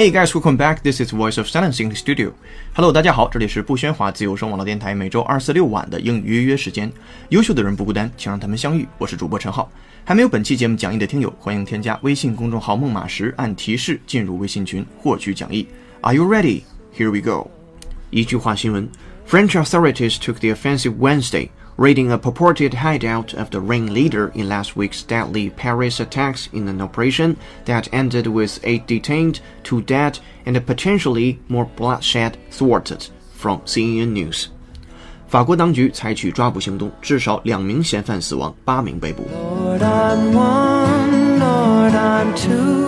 Hey guys, welcome back. This is Voice of Silence in the studio. Hello，大家好，这里是不喧哗自由声网络电台每周二四六晚的英语约约时间。优秀的人不孤单，请让他们相遇。我是主播陈浩。还没有本期节目讲义的听友，欢迎添加微信公众号“梦马时”，按提示进入微信群获取讲义。Are you ready? Here we go. 一句话新闻：French authorities took the offensive Wednesday, raiding a purported hideout of the ringleader in last week's deadly Paris attacks in an operation that ended with eight detained, two dead, and potentially more bloodshed thwarted. From CNN News. 法国当局采取抓捕行动，至少两名嫌犯死亡，八名被捕。 Lord, I'm one. Lord, I'm two.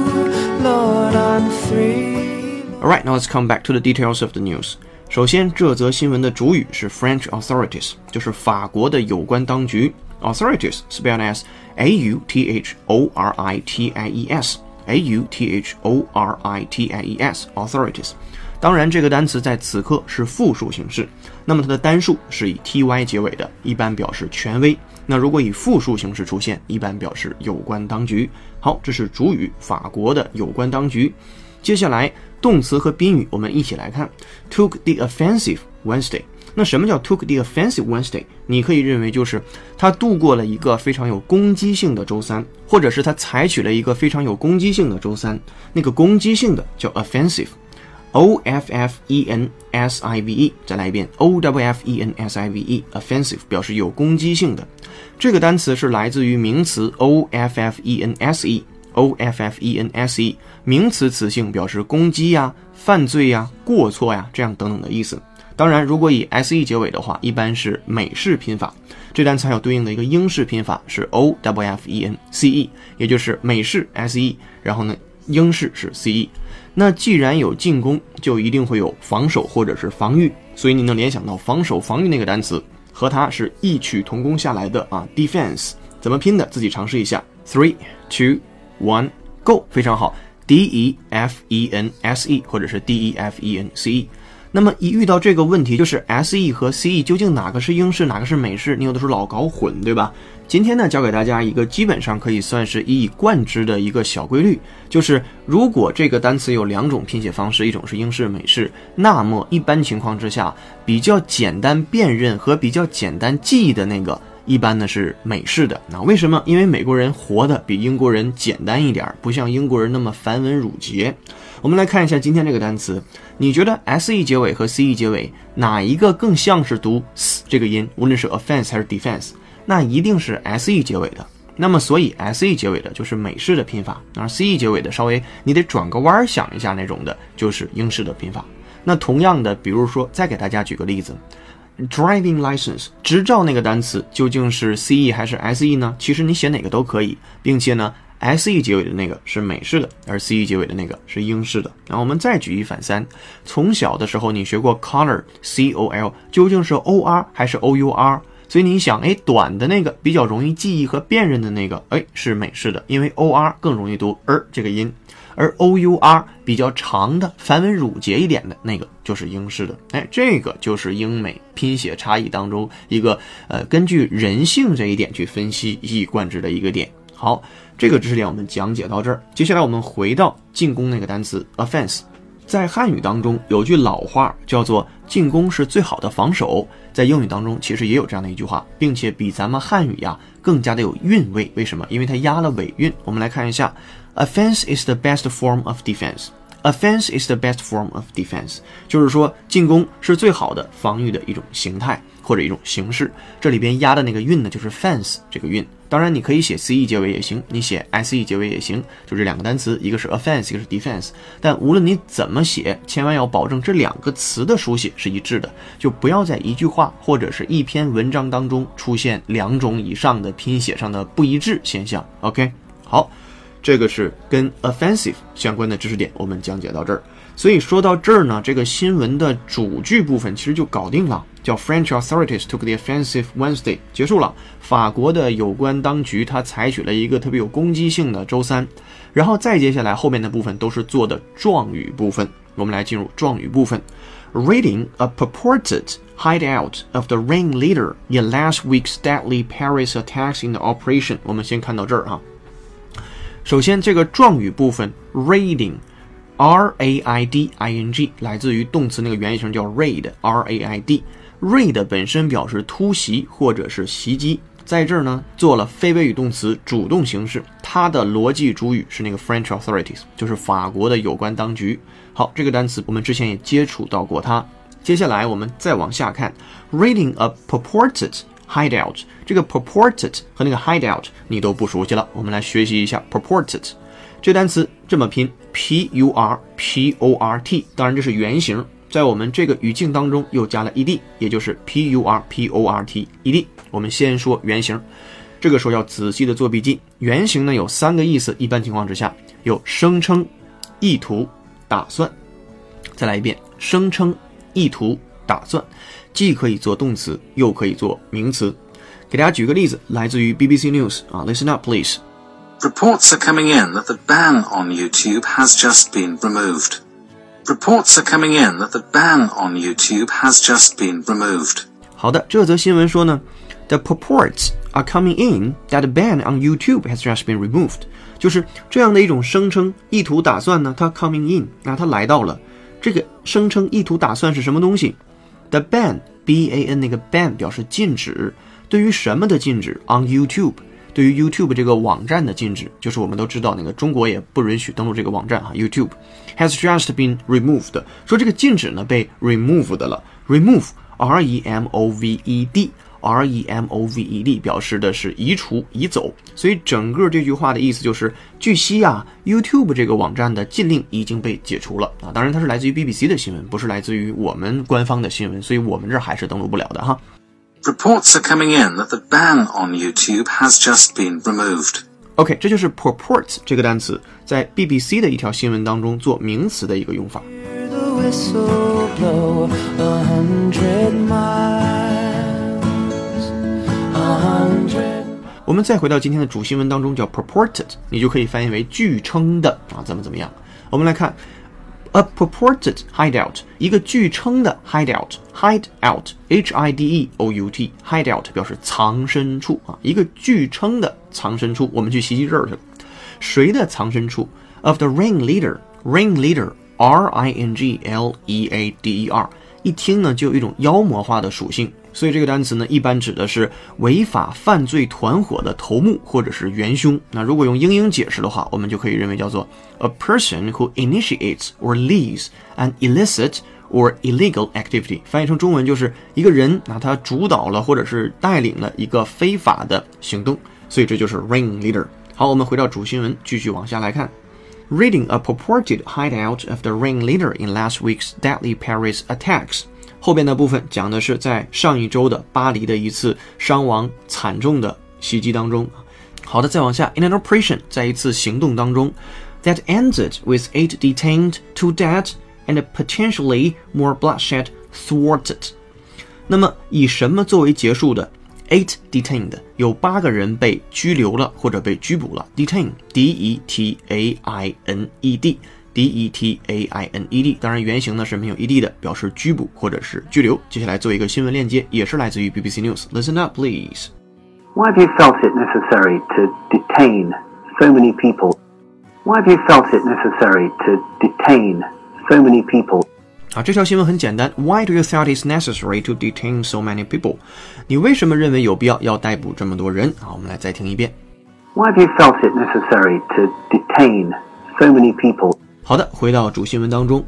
Lord, I'm three. Alright, now let's come back to the details of the news. 首先，这则新闻的主语是 French authorities，就是法国的有关当局。Authorities spelled as A U T H O R I T I E S，A U T H O R I T I E S，authorities。当然，这个单词在此刻是复数形式，那么它的单数是以 ty 结尾的，一般表示权威。那如果以复数形式出现，一般表示有关当局。好，这是主语，法国的有关当局。接下来，动词和宾语我们一起来看。Took the offensive Wednesday。那什么叫 took the offensive Wednesday？你可以认为就是他度过了一个非常有攻击性的周三，或者是他采取了一个非常有攻击性的周三。那个攻击性的叫 offensive。O F F E N S I V E，再来一遍 O W F E N S I V E，offensive 表示有攻击性的。这个单词是来自于名词 O F F E N S E，o f f e n s E，名词词性表示攻击呀、犯罪呀、过错呀这样等等的意思。当然，如果以 S E 结尾的话，一般是美式拼法。这单词还有对应的一个英式拼法是 O W F E N C E，也就是美式 S E，然后呢，英式是 C E。那既然有进攻，就一定会有防守或者是防御，所以你能联想到防守、防御那个单词，和它是异曲同工下来的啊。Defense 怎么拼的？自己尝试一下。Three, two, one, go！非常好，D E F E N S E 或者是 D E F E N C E。那么一遇到这个问题，就是 S E 和 C E 究竟哪个是英式，哪个是美式？你有的时候老搞混，对吧？今天呢，教给大家一个基本上可以算是一以贯之的一个小规律，就是如果这个单词有两种拼写方式，一种是英式、美式，那么一般情况之下，比较简单辨认和比较简单记忆的那个，一般呢是美式的。那为什么？因为美国人活的比英国人简单一点，不像英国人那么繁文缛节。我们来看一下今天这个单词，你觉得 s e 结尾和 c e 结尾哪一个更像是读 s 这个音？无论是 offense 还是 defense，那一定是 s e 结尾的。那么所以 s e 结尾的就是美式的拼法，而 c e 结尾的稍微你得转个弯儿想一下那种的，就是英式的拼法。那同样的，比如说再给大家举个例子，driving license 执照那个单词究竟是 c e 还是 s e 呢？其实你写哪个都可以，并且呢。S E 结尾的那个是美式的，而 C E 结尾的那个是英式的。然后我们再举一反三，从小的时候你学过 color，C O L，究竟是 O R 还是 O U R？所以你想，哎，短的那个比较容易记忆和辨认的那个，哎，是美式的，因为 O R 更容易读 r 这个音，而 O U R 比较长的繁文缛节一点的那个就是英式的。哎，这个就是英美拼写差异当中一个呃，根据人性这一点去分析一以贯之的一个点。好，这个知识点我们讲解到这儿。接下来我们回到进攻那个单词 offense，在汉语当中有句老话叫做“进攻是最好的防守”，在英语当中其实也有这样的一句话，并且比咱们汉语呀更加的有韵味。为什么？因为它押了尾韵。我们来看一下，“Offense is the best form of defense”。Offense is the best form of defense，就是说进攻是最好的防御的一种形态或者一种形式。这里边押的那个韵呢，就是 fence 这个韵。当然，你可以写 ce 结尾也行，你写 se 结尾也行，就这两个单词，一个是 offense，一个是 defense。但无论你怎么写，千万要保证这两个词的书写是一致的，就不要在一句话或者是一篇文章当中出现两种以上的拼写上的不一致现象。OK，好。这个是跟 offensive 相关的知识点，我们讲解到这儿。所以说到这儿呢，这个新闻的主句部分其实就搞定了，叫 French authorities took the offensive Wednesday，结束了。法国的有关当局他采取了一个特别有攻击性的周三，然后再接下来后面的部分都是做的状语部分。我们来进入状语部分，reading a purported hideout of the ringleader in last week's deadly Paris attacks in the operation。我们先看到这儿哈。首先，这个状语部分，raiding，r a i d i n g，来自于动词那个原型叫 raid，r a i d。raid 本身表示突袭或者是袭击，在这儿呢做了非谓语动词主动形式，它的逻辑主语是那个 French authorities，就是法国的有关当局。好，这个单词我们之前也接触到过它。接下来我们再往下看，reading a purported。Hideout 这个 purported 和那个 hideout 你都不熟悉了，我们来学习一下 purported 这单词这么拼 p u r p o r t，当然这是原型，在我们这个语境当中又加了 e d，也就是 p u r p o r t e d。我们先说原型，这个时候要仔细的做笔记。原型呢有三个意思，一般情况之下有声称、意图、打算。再来一遍，声称、意图、打算。既可以做动词，又可以做名词。给大家举个例子，来自于 BBC News 啊，Listen up, please. Reports are coming in that the ban on YouTube has just been removed. Reports are coming in that the ban on YouTube has just been removed. 好的，这则新闻说呢，The purports are coming in that the ban on YouTube has just been removed，就是这样的一种声称、意图、打算呢，它 coming in，那它来到了。这个声称、意图、打算是什么东西 ？The ban, B-A-N 那个 ban 表示禁止，对于什么的禁止？On YouTube，对于 YouTube 这个网站的禁止，就是我们都知道那个中国也不允许登录这个网站哈。YouTube has just been removed，说这个禁止呢被 removed 了，remove，R-E-M-O-V-E-D。R E M O V E D 表示的是移除、移走，所以整个这句话的意思就是，据悉啊，YouTube 这个网站的禁令已经被解除了啊。当然，它是来自于 BBC 的新闻，不是来自于我们官方的新闻，所以我们这儿还是登录不了的哈。Reports are coming in that the ban on YouTube has just been removed. OK，这就是 purports 这个单词在 BBC 的一条新闻当中做名词的一个用法。我们再回到今天的主新闻当中，叫 purported，你就可以翻译为据称的啊，怎么怎么样？我们来看 a purported hideout，一个据称的 hideout，hideout，h i d e o u t，hideout 表示藏身处啊，一个据称的藏身处，我们去袭击这儿去。谁的藏身处？Of the ringleader，ringleader，r i n g l e a d e r，一听呢就有一种妖魔化的属性。所以这个单词呢，一般指的是违法犯罪团伙的头目或者是元凶。那如果用英英解释的话，我们就可以认为叫做 a person who initiates or leads an illicit or illegal activity。翻译成中文就是一个人，那他主导了或者是带领了一个非法的行动。所以这就是 ringleader。好，我们回到主新闻，继续往下来看。Reading a purported hideout of the ringleader in last week's deadly Paris attacks. 后边的部分讲的是在上一周的巴黎的一次伤亡惨重的袭击当中。好的，再往下，in an operation，在一次行动当中，that ended with eight detained, two dead, and potentially more bloodshed thwarted。那么以什么作为结束的？Eight detained，有八个人被拘留了或者被拘捕了。，detain，D E T A I N E。D E T A I N E D，当然原型呢是没有 E D 的，表示拘捕或者是拘留。接下来做一个新闻链接，也是来自于 BBC News。Listen up, please. Why have you felt it necessary to detain so many people? Why have you felt it necessary to detain so many people? 啊，这条新闻很简单。Why do you think it's necessary to detain so many people？你为什么认为有必要要逮捕这么多人？好，我们来再听一遍。 Why have you felt it necessary to detain so many people? 好的，回到主新闻当中，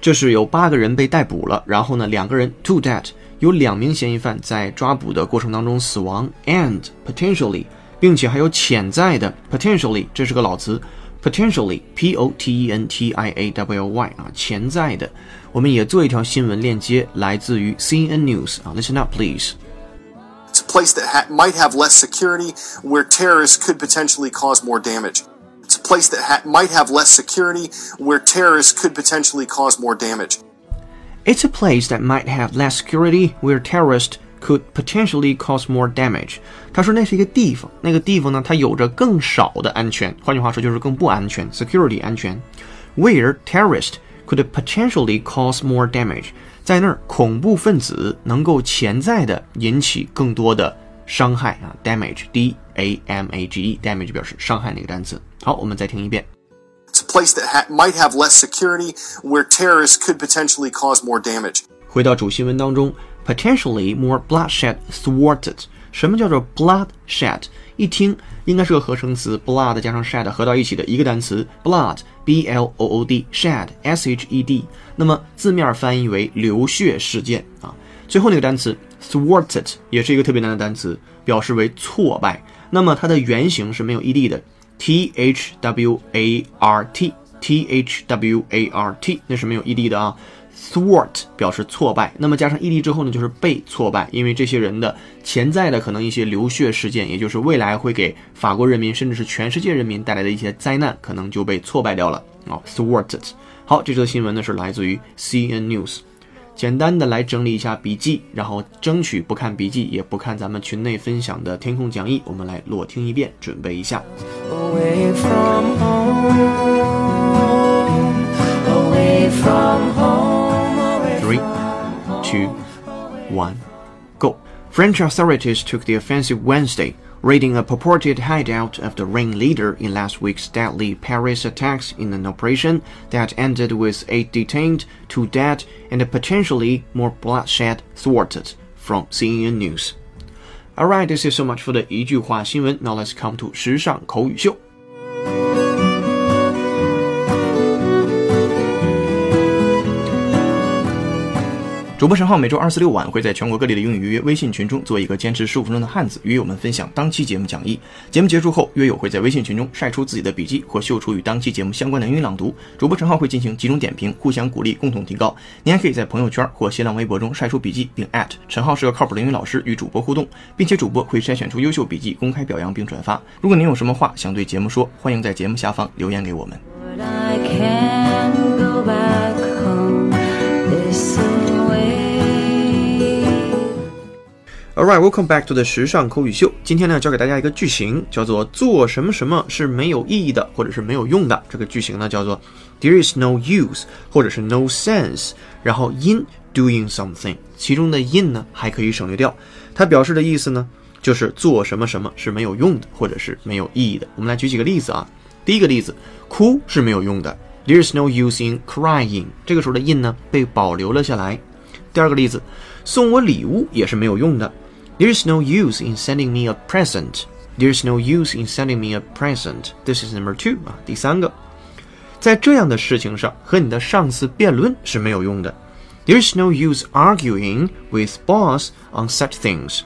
这是有八个人被逮捕了，然后呢，两个人 two dead，有两名嫌疑犯在抓捕的过程当中死亡，and potentially，并且还有潜在的 potentially，这是个老词，potentially p o t e n t i a w l y 啊，潜在的，我们也做一条新闻链接，来自于 CNN News 啊，listen up please。 It's a place that ha- might have less security, where terrorists could potentially cause more damage. It's a place that ha- might have less security, where terrorists could potentially cause more damage. It's a place that might have less security, where terrorists could potentially cause more damage。他说那是一个地方，那个地方呢，它有着更少的安全，换句话说就是更不安全，security 安全。Where terrorists could potentially cause more damage，在那儿恐怖分子能够潜在的引起更多的 伤害啊，damage，d a m a g e，damage 表示伤害那个单词。好，我们再听一遍。 It's a place that ha- might have less security, where terrorists could potentially cause more damage. 回到主新闻当中，potentially more bloodshed thwarted。什么叫做 bloodshed？一听应该是个合成词，blood 加上 shed 合到一起的一个单词，blood，b l o o d，shed s h e d。那么字面翻译为流血事件啊。 最后那个单词 thwarted 也是一个特别难的单词，表示为挫败。那么它的原型是没有 ed 的，t h w a r t，t h w a r t，那是没有 ed 的啊。thwart 表示挫败，那么加上 ed 之后呢，就是被挫败，因为这些人的潜在的可能一些流血事件，也就是未来会给法国人民甚至是全世界人民带来的一些灾难，可能就被挫败掉了啊、thwarted。好，这则新闻呢是来自于 CNN News。简单的来整理一下笔记，然后争取不看笔记，也不看咱们群内分享的填空讲义，我们来裸听一遍，准备一下。away from home, away from home, away Three, two, one, go. French authorities took the offensive Wednesday, raiding a purported hideout of the ringleader in last week's deadly Paris attacks in an operation that ended with eight detained, two dead, and potentially more bloodshed thwarted. From CNN News. Alright, this is so much for the 一句话新闻. Now let's come to 时尚口语秀。 主播陈浩每周二、四、六晚会在全国各地的英语预约微信群中做一个坚持十五分钟的汉子，与我们分享当期节目讲义。节目结束后，约友会在微信群中晒出自己的笔记或秀出与当期节目相关的英语朗读，主播陈浩会进行集中点评，互相鼓励，共同提高。您还可以在朋友圈或新浪微博中晒出笔记，并陈浩是个靠谱的英语老师与主播互动，并且主播会筛选出优秀笔记，公开表扬并转发。如果您有什么话想对节目说，欢迎在节目下方留言给我们。Alright, welcome back to the 时尚口语秀。今天呢，教给大家一个句型，叫做“做什么什么是没有意义的，或者是没有用的”。这个句型呢，叫做 “There is no use” 或者是 “no sense”，然后 “in doing something”，其中的 “in” 呢还可以省略掉。它表示的意思呢，就是做什么什么是没有用的，或者是没有意义的。我们来举几个例子啊。第一个例子，哭是没有用的，There is no use in crying。这个时候的 in 呢被保留了下来。第二个例子，送我礼物也是没有用的。There is no use in sending me a present. There is no use in sending me a present. This is number two 啊，第三个，在这样的事情上和你的上司辩论是没有用的。There is no use arguing with boss on such things.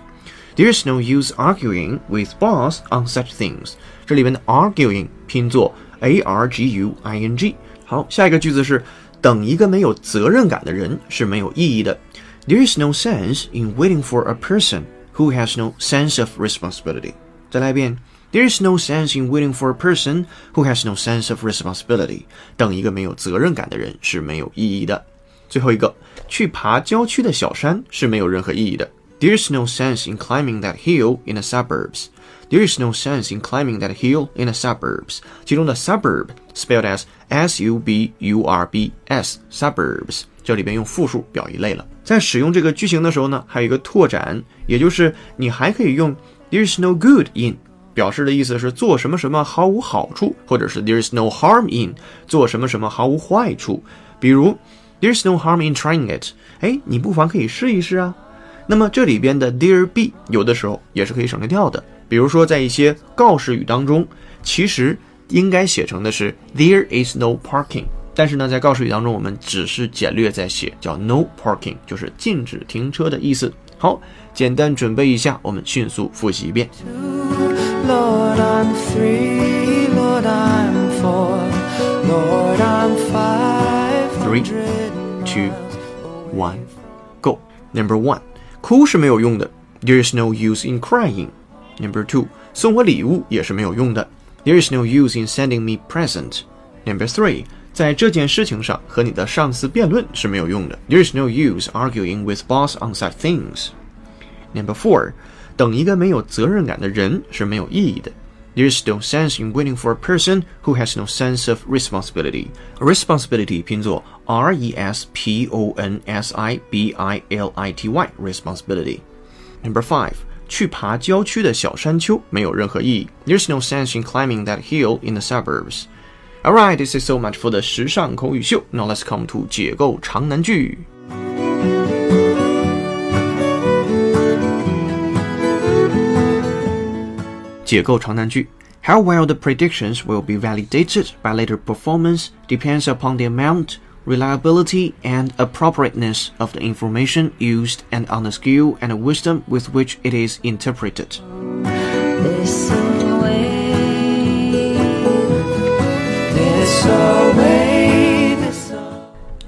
There is no use arguing with boss on such things. 这里边的 arguing 拼作 a r g u i n g。好，下一个句子是等一个没有责任感的人是没有意义的。There is no sense in waiting for a person who has no sense of responsibility. 再来一遍。There is no sense in waiting for a person who has no sense of responsibility. 等一个没有责任感的人是没有意义的。最后一个，去爬郊区的小山是没有任何意义的。There is no sense in climbing that hill in the suburbs. There is no sense in climbing that hill in the suburbs. 其中的 suburb spelled as s u b u r b s suburbs，这里边用复数表一类了。 在使用这个句型的时候呢，还有一个拓展，也就是你还可以用 There is no good in。表示的意思是做什么什么毫无好处，或者是 there is no harm in 做什么什么毫无坏处。比如 there is no harm in trying it。哎，你不妨可以试一试啊。那么这里边的 there be 有的时候也是可以省略掉的。比如说，在一些告示语当中，其实应该写成的是 There is no parking。但是呢，在告示语当中，我们只是简略在写，叫 no parking，就是禁止停车的意思。好，简单准备一下，我们迅速复习一遍。 Lord, I'm three. Lord, I'm four. Lord, I'm five. Three, two, one, go. Number one，哭是没有用的，There is no use in crying. Number two，送我礼物也是没有用的，There is no use in sending me present. Number three， 在这件事情上和你的上司辩论是没有用的，There is no use arguing with boss on such things. Number four，等一个没有责任感的人是没有意义的。There's no sense in waiting for a person who has no sense of responsibility. Responsibility 拼作 R E S P O N S I B I L I T Y. Responsibility. Number five. 去爬郊区的小山丘没有任何意义。There's no sense in climbing that hill in the suburbs. Alright, this is so much for the 时尚口语秀. Now let's come to 解构长难句。解构长难句。How well the predictions will be validated by later performance depends upon the amount, reliability, and appropriateness of the information used and on the skill and wisdom with which it is interpreted.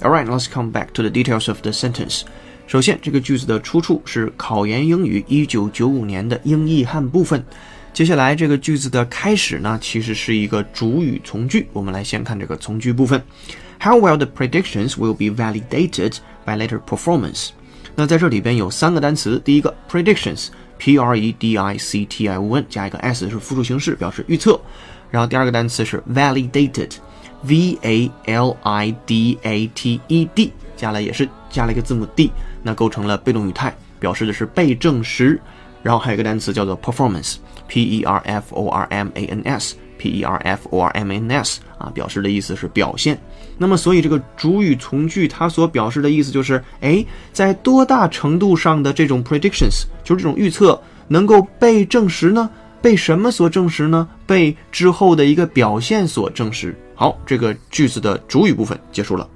Alright, let's come back to the details of the sentence. 首先，这个句子的出处是考研英语1995年的英译汉部分。接下来这个句子的开始呢，其实是一个主语从句。我们来先看这个从句部分。How well the predictions will be validated by later performance。那在这里边有三个单词，第一个 predictions，p r e d i c t i o n 加一个 s 是复数形式，表示预测。然后第二个单词是 Validated 加了也是加了一个字母 d，那构成了被动语态，表示的是被证实。然后还有一个单词叫做 performance，p e r f o r m a n s，p e r f o r m a n s 啊，表示的意思是表现。那么，所以这个主语从句它所表示的意思就是，哎，在多大程度上的这种 predictions，就是这种预测能够被证实呢？被什么所证实呢？被之后的一个表现所证实。好，这个句子的主语部分结束了。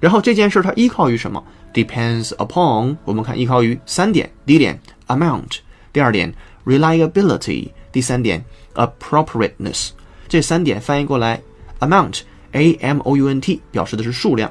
然后这件事它依靠于什么？Depends upon。我们看依靠于三点：第一点 amount，第二点 reliability，第三点 appropriateness。这三点翻译过来，amount a m o u n t 表示的是数量。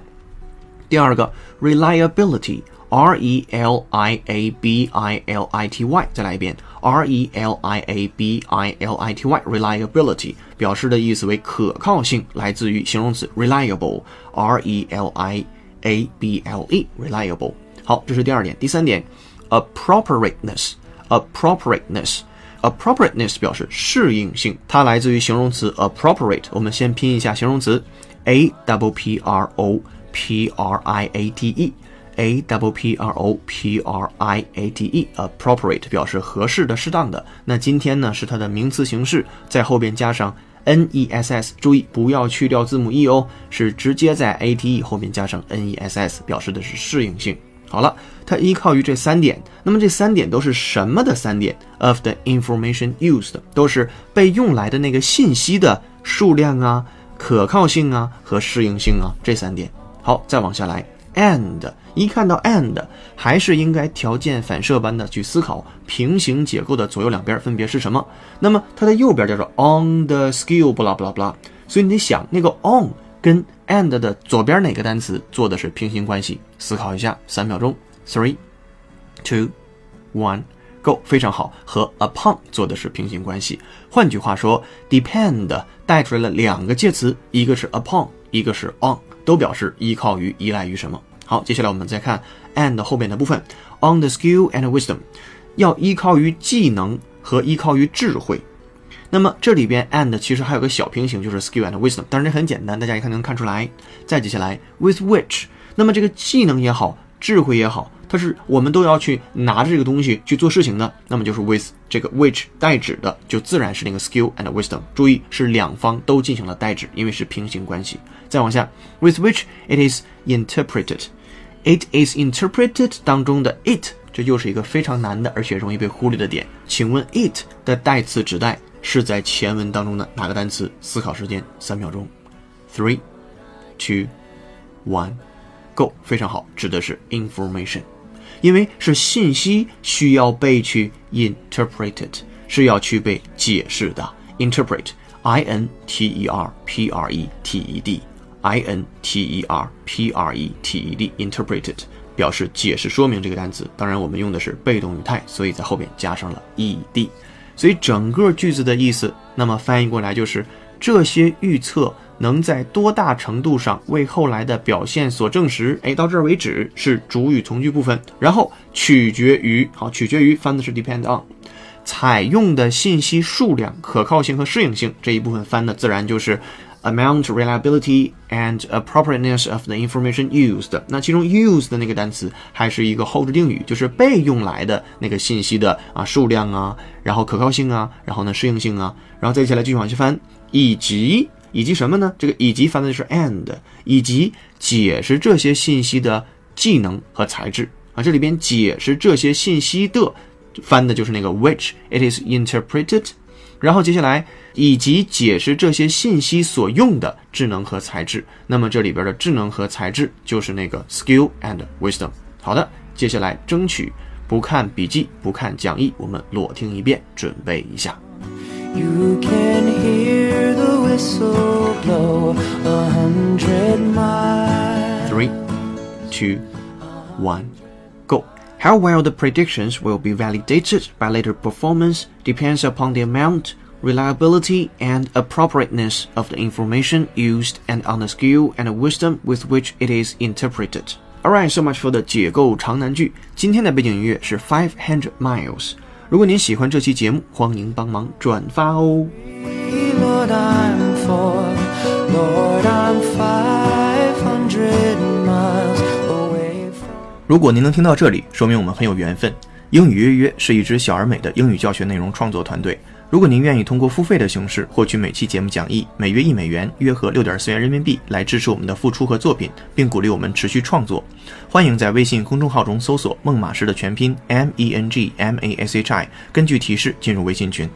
第二个 reliability r e l i a b i l i t y，再来一遍 r e l i a b i l i t y reliability 表示的意思为可靠性，来自于形容词 reliable r e l i a b l e reliable。好，这是第二点。第三点 appropriateness appropriateness。appropriateness 表示适应性，它来自于形容词 appropriate。我们先拼一下形容词 a double p r o p r i a t e able p r o p r i a t e appropriate 表示合适的、适当的。那今天呢是它的名词形式，在后边加上 n e s s，注意不要去掉字母 e 哦，是直接在 a t e 后面加上 n e s s，表示的是适应性。好了，它依靠于这三点。那么这三点都是什么的三点？Of the information used，都是被用来的那个信息的数量啊、可靠性啊和适应性啊这三点。好，再往下来，and 一看到 and，还是应该条件反射般的去思考平行结构的左右两边分别是什么。那么它的右边叫做 on the skill，不啦不啦不啦。所以你得想那个 on 跟 and 的左边哪个单词做的是平行关系？思考一下，三秒钟，three。Two, one, go，非常好，和 upon 做的是平行关系。换句话说，depend 带出来了两个介词，一个是 upon，一个是 on，都表示依靠于、依赖于什么。好，接下来我们再看 and 后面的部分，on the skill and wisdom，要依靠于技能和依靠于智慧。那么这里边 and 其实还有个小平行，就是 skill and wisdom，当然这很简单，大家一看能看出来。再接下来 with which，那么这个技能也好，智慧也好。它是我们都要去拿着这个东西去做事情的，那么就是 with 这个 which 代指的，就自然是那个 skill and wisdom。注意是两方都进行了代指，因为是平行关系。再往下，with which it is interpreted。It is interpreted 当中的 it，这又是一个非常难的，而且容易被忽略的点。请问 it 的代词指代是在前文当中的哪个单词？思考时间三秒钟。Three, two, one, go！非常好，指的是 information，因为是信息需要被去 interpreted，是要去被解释的。interpret，i n t e r p r e t e d。I N T E R P R E T E D，interpreted 表示解释说明这个单词。当然，我们用的是被动语态，所以在后边加上了 E D。所以整个句子的意思，那么翻译过来就是这些预测能在多大程度上为后来的表现所证实？哎，到这儿为止是主语从句部分，然后取决于，好，取决于翻的是 depend on，采用的信息数量、可靠性和适应性这一部分翻的自然就是。amount, reliability and appropriateness of the information used。那其中 use 的那个单词还是一个后置定语，就是被用来的那个信息的啊数量啊，然后可靠性啊，然后呢适应性啊，然后再接下来继续往下翻，以及以及什么呢？这个以及翻的就是 and，以及解释这些信息的技能和材质啊。这里边解释这些信息的翻的就是那个 which it is interpreted。然后接下来以及解释这些信息所用的智能和材质，那么这里边的智能和材质就是那个 skill and wisdom。好的，接下来争取不看笔记，不看讲义，我们裸听一遍，准备一下。You can whistle blow a hundred miles. Three, two, one, go. How well the predictions will be validated by later performance depends upon the amount, reliability, and appropriateness of the information used and on the skill and wisdom with which it is interpreted. Alright, so much for the 解构长难句。今天的背景音乐是 Five Hundred Miles。如果您喜欢这期节目，欢迎帮忙转发哦。 Lord, I'm for, Lord, I'm 500如果您能听到这里，说明我们很有缘分。英语约约是一支小而美的英语教学内容创作团队。如果您愿意通过付费的形式获取每期节目讲义，每月一美元，约合六点四元人民币，来支持我们的付出和作品，并鼓励我们持续创作，欢迎在微信公众号中搜索“孟马师”的全拼 M E N G M A S H I，根据提示进入微信群。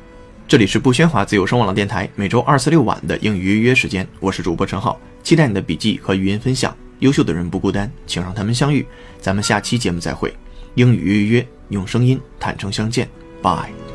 这里是不喧哗自由声网络电台，每周二四六晚的英语预约时间，我是主播陈浩，期待你的笔记和语音分享。优秀的人不孤单，请让他们相遇。咱们下期节目再会。英语预约，用声音坦诚相见。Bye。